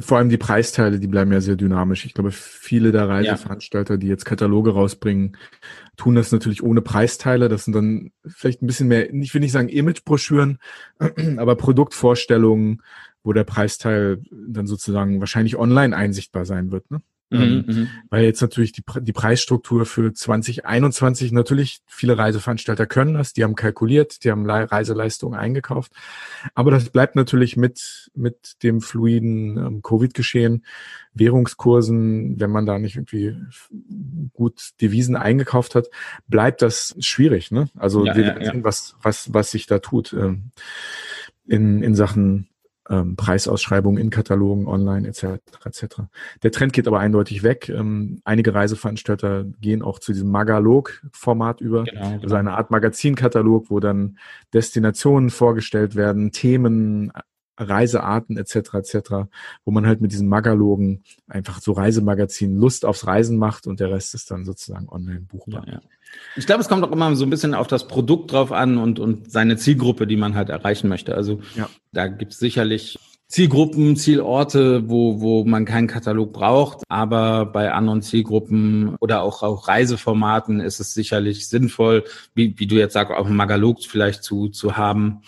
vor allem die Preisteile, die bleiben ja sehr dynamisch. Ich glaube, viele der Reiseveranstalter, ja. die jetzt Kataloge rausbringen, tun das natürlich ohne Preisteile. Das sind dann vielleicht ein bisschen mehr, ich will nicht sagen Imagebroschüren, aber Produktvorstellungen, wo der Preisteil dann sozusagen wahrscheinlich online einsichtbar sein wird. Ne? Mhm, ähm, mhm. weil jetzt natürlich die, die Preisstruktur für 2021 natürlich viele Reiseveranstalter können das, die haben kalkuliert, die haben Reiseleistungen eingekauft, aber das bleibt natürlich mit mit dem fluiden ähm, Covid-Geschehen, Währungskursen, wenn man da nicht irgendwie gut Devisen eingekauft hat, bleibt das schwierig. Ne? Also ja, wir ja, sehen, ja. was was was sich da tut ähm, in in Sachen ähm, Preisausschreibungen in Katalogen, online etc. etc. Der Trend geht aber eindeutig weg. Ähm, einige Reiseveranstalter gehen auch zu diesem Magalog-Format über, genau, genau. also eine Art Magazinkatalog, wo dann Destinationen vorgestellt werden, Themen, Reisearten etc. etc., wo man halt mit diesen Magalogen einfach so Reisemagazin Lust aufs Reisen macht und der Rest ist dann sozusagen online buchbar. Ja, ja. Ich glaube, es kommt auch immer so ein bisschen auf das Produkt drauf an und, und seine Zielgruppe, die man halt erreichen möchte. Also ja. da gibt es sicherlich Zielgruppen, Zielorte, wo, wo man keinen Katalog braucht. Aber bei anderen Zielgruppen oder auch, auch Reiseformaten ist es sicherlich sinnvoll, wie, wie du jetzt sagst, auch einen Magalog vielleicht zu, zu haben,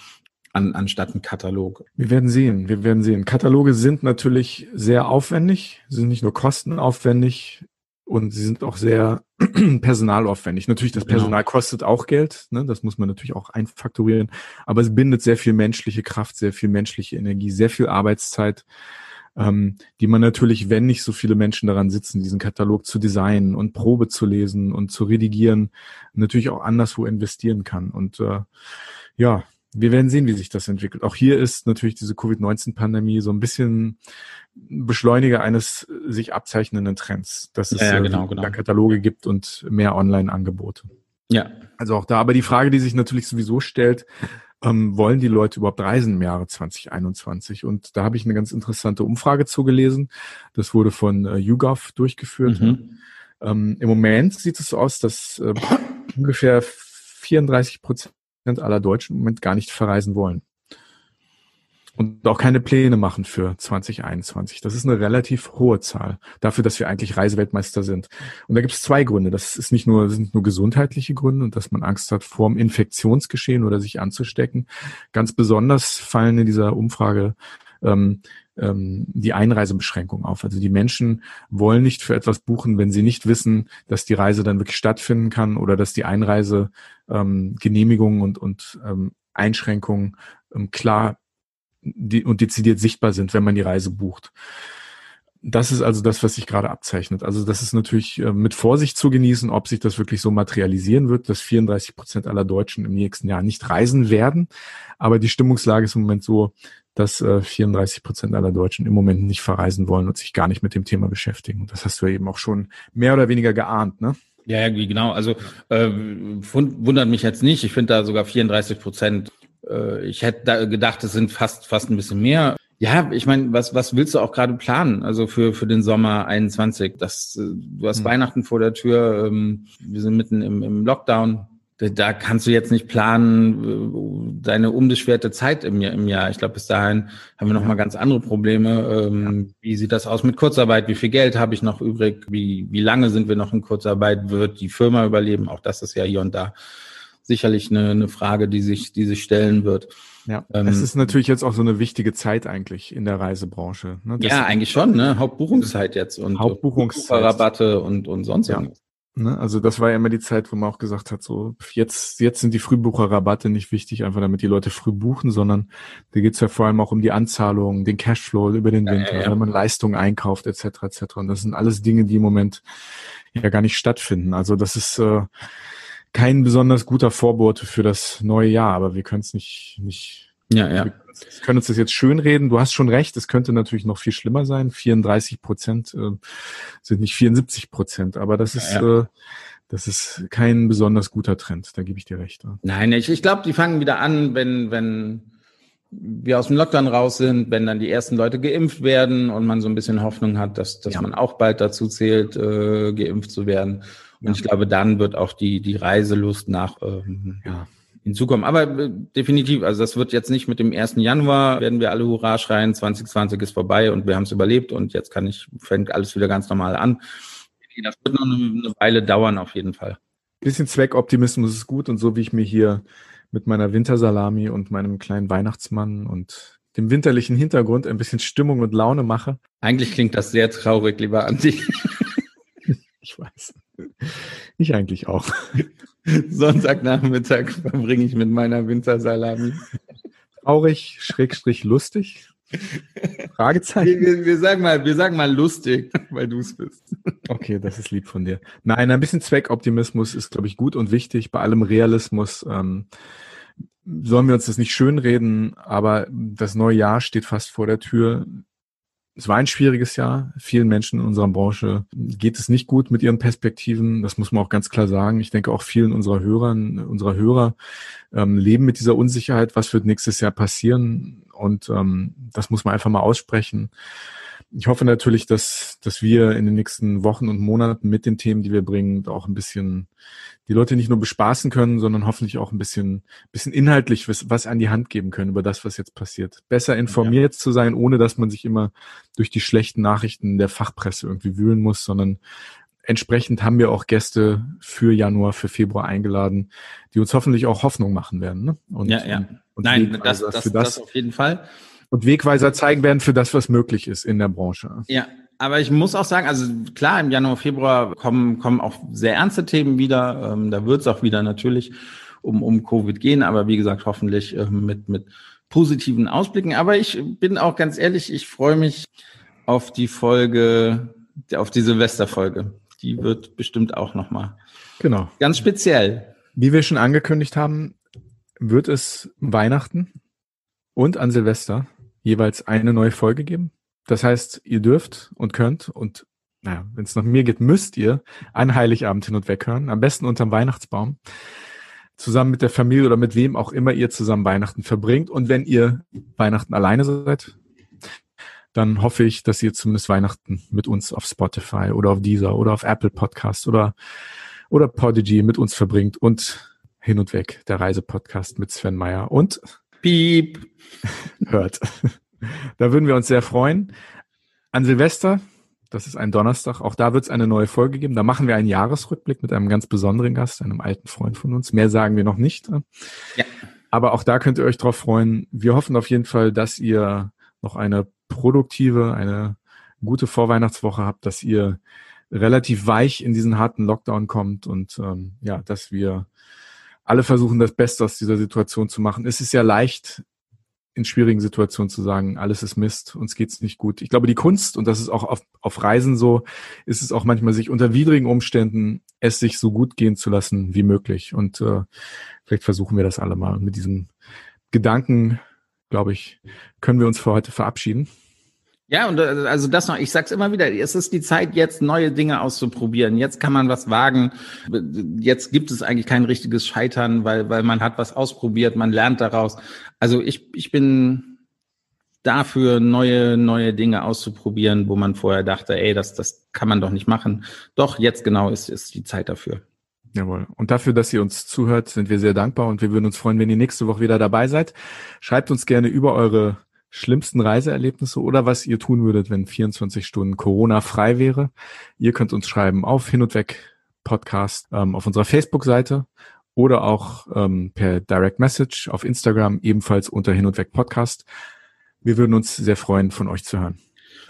an, anstatt ein Katalog. Wir werden sehen, wir werden sehen. Kataloge sind natürlich sehr aufwendig, sind nicht nur kostenaufwendig, und sie sind auch sehr personalaufwendig. Natürlich, das. Personal genau. kostet auch Geld, ne? das muss man natürlich auch einfaktorieren, aber es bindet sehr viel menschliche Kraft, sehr viel menschliche Energie, sehr viel Arbeitszeit, ähm, die man natürlich, wenn nicht so viele Menschen daran sitzen, diesen Katalog zu designen und Probe zu lesen und zu redigieren, natürlich auch anderswo investieren kann. Und äh, ja, wir werden sehen, wie sich das entwickelt. Auch hier ist natürlich diese Covid-19-Pandemie so ein bisschen Beschleuniger eines sich abzeichnenden Trends, dass es ja, ja, genau, genau. Kataloge gibt und mehr Online-Angebote. Ja. Also auch da, aber die Frage, die sich natürlich sowieso stellt, ähm, wollen die Leute überhaupt reisen im Jahre 2021? Und da habe ich eine ganz interessante Umfrage zugelesen. Das wurde von äh, YouGov durchgeführt. Mhm. Ähm, Im Moment sieht es so aus, dass äh, ungefähr 34 Prozent aller Deutschen im Moment gar nicht verreisen wollen. Und auch keine Pläne machen für 2021. Das ist eine relativ hohe Zahl dafür, dass wir eigentlich Reiseweltmeister sind. Und da gibt es zwei Gründe. Das ist nicht nur, sind nur gesundheitliche Gründe und dass man Angst hat vor dem Infektionsgeschehen oder sich anzustecken. Ganz besonders fallen in dieser Umfrage ähm, ähm, die Einreisebeschränkung auf. Also die Menschen wollen nicht für etwas buchen, wenn sie nicht wissen, dass die Reise dann wirklich stattfinden kann oder dass die Einreise ähm, Genehmigungen und, und ähm, Einschränkungen ähm, klar die, und dezidiert sichtbar sind, wenn man die Reise bucht. Das ist also das, was sich gerade abzeichnet. Also das ist natürlich äh, mit Vorsicht zu genießen, ob sich das wirklich so materialisieren wird, dass 34 Prozent aller Deutschen im nächsten Jahr nicht reisen werden. Aber die Stimmungslage ist im Moment so, dass äh, 34 Prozent aller Deutschen im Moment nicht verreisen wollen und sich gar nicht mit dem Thema beschäftigen. Und das hast du ja eben auch schon mehr oder weniger geahnt, ne? Ja, ja, genau. Also äh, wundert mich jetzt nicht. Ich finde da sogar 34 Prozent. Äh, ich hätte da gedacht, es sind fast fast ein bisschen mehr. Ja, ich meine, was was willst du auch gerade planen? Also für für den Sommer 21. Das, äh, du hast hm. Weihnachten vor der Tür. Ähm, wir sind mitten im, im Lockdown da kannst du jetzt nicht planen, äh, deine unbeschwerte Zeit im Jahr. Im Jahr. Ich glaube, bis dahin haben wir noch mal ganz andere Probleme. Ähm. Wie sieht das aus mit Kurzarbeit? Wie viel Geld habe ich noch übrig? Wie, wie lange sind wir noch in Kurzarbeit? Wird die Firma überleben? Auch das ist ja hier und da sicherlich eine, eine Frage, die sich, die sich stellen wird. Ja, ähm, es ist natürlich jetzt auch so eine wichtige Zeit eigentlich in der Reisebranche. Ne? ja, eigentlich schon, ne? Hauptbuchungszeit jetzt und Hauptbuchungszeit. Rabatte und, und sonst ja. irgendwas. Ne? Also das war ja immer die Zeit, wo man auch gesagt hat, so jetzt, jetzt sind die Frühbucherrabatte nicht wichtig, einfach damit die Leute früh buchen, sondern da geht's ja vor allem auch um die Anzahlung, den Cashflow über den Winter, ja, ja, ja. wenn man Leistungen einkauft, etc. etc. Und das sind alles Dinge, die im Moment ja gar nicht stattfinden. Also das ist äh, kein besonders guter Vorbote für das neue Jahr, aber wir können es nicht, nicht ja, ja. Wir können uns das jetzt schönreden. Du hast schon recht, es könnte natürlich noch viel schlimmer sein. 34 Prozent äh, sind nicht 74 Prozent, aber das ist, ja, ja. Äh, das ist kein besonders guter Trend. Da gebe ich dir recht. Ja. Nein, ich, ich glaube, die fangen wieder an, wenn, wenn wir aus dem Lockdown raus sind, wenn dann die ersten Leute geimpft werden und man so ein bisschen Hoffnung hat, dass, dass man auch bald dazu zählt, äh, geimpft zu werden. Und ich glaube, dann wird auch die, die Reiselust nach ähm, ja, hinzukommen. Aber äh, definitiv, also das wird jetzt nicht mit dem 1. Januar, werden wir alle Hurra schreien, 2020 ist vorbei und wir haben es überlebt und jetzt kann ich, fängt alles wieder ganz normal an. Das wird noch eine, eine Weile dauern auf jeden Fall. Bisschen Zweckoptimismus ist gut und so wie ich mir hier mit meiner Wintersalami und meinem kleinen Weihnachtsmann und dem winterlichen Hintergrund ein bisschen Stimmung und Laune mache. Eigentlich klingt das sehr traurig, lieber Andi. ich weiß. Ich eigentlich auch. Sonntagnachmittag verbringe ich mit meiner Wintersalami. Traurig, schrägstrich lustig? Fragezeichen. Wir, wir, sagen mal, wir sagen mal lustig, weil du es bist. Okay, das ist lieb von dir. Nein, ein bisschen Zweckoptimismus ist, glaube ich, gut und wichtig. Bei allem Realismus ähm, sollen wir uns das nicht schönreden, aber das neue Jahr steht fast vor der Tür es war ein schwieriges Jahr. Vielen Menschen in unserer Branche geht es nicht gut mit ihren Perspektiven. Das muss man auch ganz klar sagen. Ich denke auch vielen unserer Hörern, unserer Hörer ähm, leben mit dieser Unsicherheit. Was wird nächstes Jahr passieren? Und ähm, das muss man einfach mal aussprechen ich hoffe natürlich, dass, dass wir in den nächsten Wochen und Monaten mit den Themen, die wir bringen, auch ein bisschen die Leute nicht nur bespaßen können, sondern hoffentlich auch ein bisschen, bisschen inhaltlich was, was an die Hand geben können über das, was jetzt passiert. Besser informiert ja. zu sein, ohne dass man sich immer durch die schlechten Nachrichten der Fachpresse irgendwie wühlen muss, sondern entsprechend haben wir auch Gäste für Januar, für Februar eingeladen, die uns hoffentlich auch Hoffnung machen werden. Ne? Und, ja, ja. Und Nein, das, das, das, das auf jeden Fall und Wegweiser zeigen werden für das, was möglich ist in der Branche. Ja, aber ich muss auch sagen, also klar, im Januar, Februar kommen, kommen auch sehr ernste Themen wieder. Ähm, da wird es auch wieder natürlich um, um Covid gehen, aber wie gesagt, hoffentlich äh, mit, mit positiven Ausblicken. Aber ich bin auch ganz ehrlich, ich freue mich auf die Folge, auf die Silvesterfolge. Die wird bestimmt auch nochmal genau. ganz speziell. Wie wir schon angekündigt haben, wird es Weihnachten und an Silvester jeweils eine neue Folge geben. Das heißt, ihr dürft und könnt und naja, wenn es nach mir geht, müsst ihr einen Heiligabend hin und weg hören. Am besten unterm Weihnachtsbaum. Zusammen mit der Familie oder mit wem auch immer ihr zusammen Weihnachten verbringt. Und wenn ihr Weihnachten alleine seid, dann hoffe ich, dass ihr zumindest Weihnachten mit uns auf Spotify oder auf Deezer oder auf Apple Podcast oder, oder Podigy mit uns verbringt und hin und weg der Reisepodcast mit Sven Meyer und Piep hört. Da würden wir uns sehr freuen. An Silvester, das ist ein Donnerstag, auch da wird es eine neue Folge geben. Da machen wir einen Jahresrückblick mit einem ganz besonderen Gast, einem alten Freund von uns. Mehr sagen wir noch nicht. Ja. Aber auch da könnt ihr euch drauf freuen. Wir hoffen auf jeden Fall, dass ihr noch eine produktive, eine gute Vorweihnachtswoche habt, dass ihr relativ weich in diesen harten Lockdown kommt und ähm, ja, dass wir alle versuchen, das Beste aus dieser Situation zu machen. Es ist ja leicht, in schwierigen Situationen zu sagen, alles ist Mist, uns geht's nicht gut. Ich glaube, die Kunst, und das ist auch auf, auf Reisen so, ist es auch manchmal, sich unter widrigen Umständen es sich so gut gehen zu lassen wie möglich. Und äh, vielleicht versuchen wir das alle mal. mit diesem Gedanken, glaube ich, können wir uns für heute verabschieden. Ja, und äh, also das noch, ich sag's immer wieder, es ist die Zeit, jetzt neue Dinge auszuprobieren. Jetzt kann man was wagen. Jetzt gibt es eigentlich kein richtiges Scheitern, weil, weil man hat was ausprobiert, man lernt daraus. Also ich, ich bin dafür, neue, neue Dinge auszuprobieren, wo man vorher dachte, ey, das, das kann man doch nicht machen. Doch, jetzt genau ist, ist die Zeit dafür. Jawohl. Und dafür, dass ihr uns zuhört, sind wir sehr dankbar und wir würden uns freuen, wenn ihr nächste Woche wieder dabei seid. Schreibt uns gerne über eure schlimmsten Reiseerlebnisse oder was ihr tun würdet, wenn 24 Stunden Corona frei wäre. Ihr könnt uns schreiben auf Hin und Weg Podcast ähm, auf unserer Facebook-Seite oder auch ähm, per Direct Message auf Instagram, ebenfalls unter Hin und Weg Podcast. Wir würden uns sehr freuen, von euch zu hören.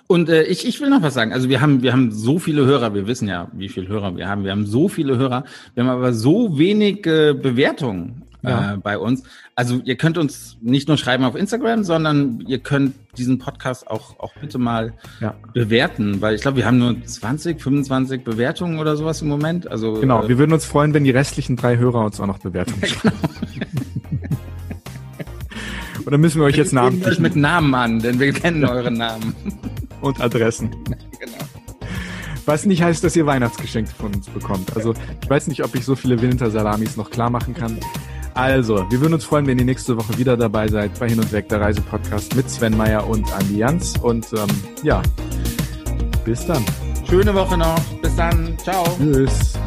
Und äh, ich, ich will noch was sagen. Also wir haben, wir haben so viele Hörer, wir wissen ja, wie viele Hörer wir haben. Wir haben so viele Hörer, wir haben aber so wenig äh, Bewertungen ja. äh, bei uns. Also ihr könnt uns nicht nur schreiben auf Instagram, sondern ihr könnt diesen Podcast auch, auch bitte mal ja. bewerten, weil ich glaube, wir haben nur 20, 25 Bewertungen oder sowas im Moment. Also Genau, äh, wir würden uns freuen, wenn die restlichen drei Hörer uns auch noch Bewertungen schreiben. Oder müssen wir euch jetzt Namen euch mit Namen an, denn wir kennen eure Namen. Und Adressen. Genau. Was nicht heißt, dass ihr Weihnachtsgeschenke von uns bekommt. Also ich weiß nicht, ob ich so viele Wintersalamis noch klar machen kann. Also, wir würden uns freuen, wenn ihr nächste Woche wieder dabei seid bei Hin und Weg, der Reisepodcast mit Sven Meyer und Andi Jans. Und ähm, ja, bis dann. Schöne Woche noch. Bis dann. Ciao. Tschüss.